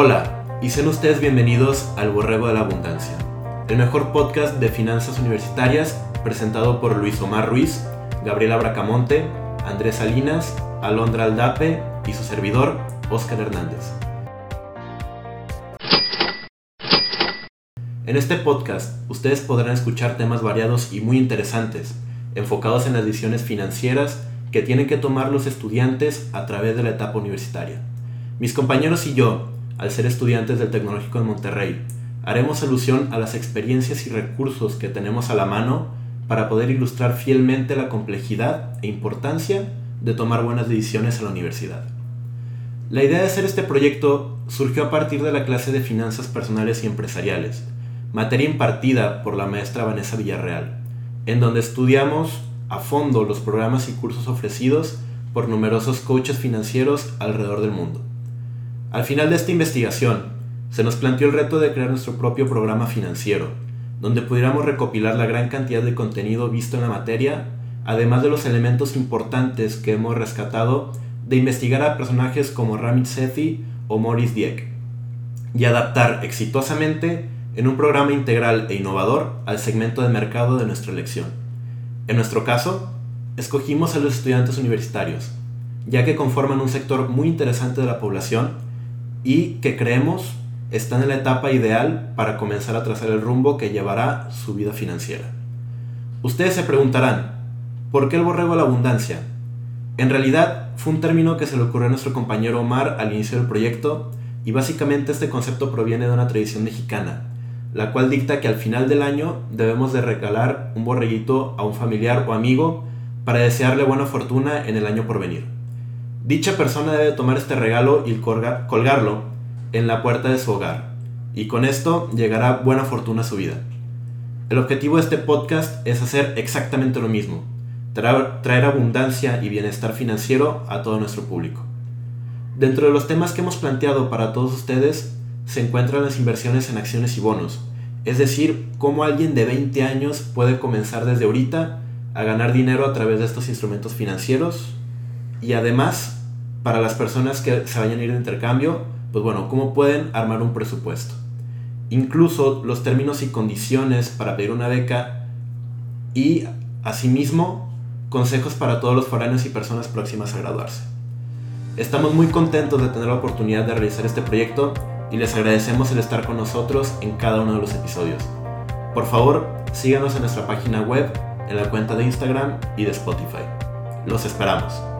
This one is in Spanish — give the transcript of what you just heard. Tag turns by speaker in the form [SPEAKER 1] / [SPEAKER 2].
[SPEAKER 1] Hola, y sean ustedes bienvenidos al Borrego de la Abundancia, el mejor podcast de finanzas universitarias presentado por Luis Omar Ruiz, Gabriela Bracamonte, Andrés Salinas, Alondra Aldape y su servidor, Óscar Hernández. En este podcast, ustedes podrán escuchar temas variados y muy interesantes, enfocados en las decisiones financieras que tienen que tomar los estudiantes a través de la etapa universitaria. Mis compañeros y yo, al ser estudiantes del Tecnológico de Monterrey, haremos alusión a las experiencias y recursos que tenemos a la mano para poder ilustrar fielmente la complejidad e importancia de tomar buenas decisiones en la universidad. La idea de hacer este proyecto surgió a partir de la clase de finanzas personales y empresariales, materia impartida por la maestra Vanessa Villarreal, en donde estudiamos a fondo los programas y cursos ofrecidos por numerosos coaches financieros alrededor del mundo. Al final de esta investigación, se nos planteó el reto de crear nuestro propio programa financiero, donde pudiéramos recopilar la gran cantidad de contenido visto en la materia, además de los elementos importantes que hemos rescatado de investigar a personajes como Ramit Sethi o Maurice Dieck, y adaptar exitosamente en un programa integral e innovador al segmento de mercado de nuestra elección. En nuestro caso, escogimos a los estudiantes universitarios, ya que conforman un sector muy interesante de la población y que creemos están en la etapa ideal para comenzar a trazar el rumbo que llevará su vida financiera. Ustedes se preguntarán, ¿por qué el borrego de la abundancia? En realidad fue un término que se le ocurrió a nuestro compañero Omar al inicio del proyecto y básicamente este concepto proviene de una tradición mexicana, la cual dicta que al final del año debemos de regalar un borreguito a un familiar o amigo para desearle buena fortuna en el año por venir. Dicha persona debe tomar este regalo y colgarlo en la puerta de su hogar, y con esto llegará buena fortuna a su vida. El objetivo de este podcast es hacer exactamente lo mismo, traer, traer abundancia y bienestar financiero a todo nuestro público. Dentro de los temas que hemos planteado para todos ustedes se encuentran las inversiones en acciones y bonos, es decir, cómo alguien de 20 años puede comenzar desde ahorita a ganar dinero a través de estos instrumentos financieros y además para las personas que se vayan a ir de intercambio, pues bueno, cómo pueden armar un presupuesto. Incluso los términos y condiciones para pedir una beca y asimismo consejos para todos los foráneos y personas próximas a graduarse. Estamos muy contentos de tener la oportunidad de realizar este proyecto y les agradecemos el estar con nosotros en cada uno de los episodios. Por favor, síganos en nuestra página web, en la cuenta de Instagram y de Spotify. Los esperamos.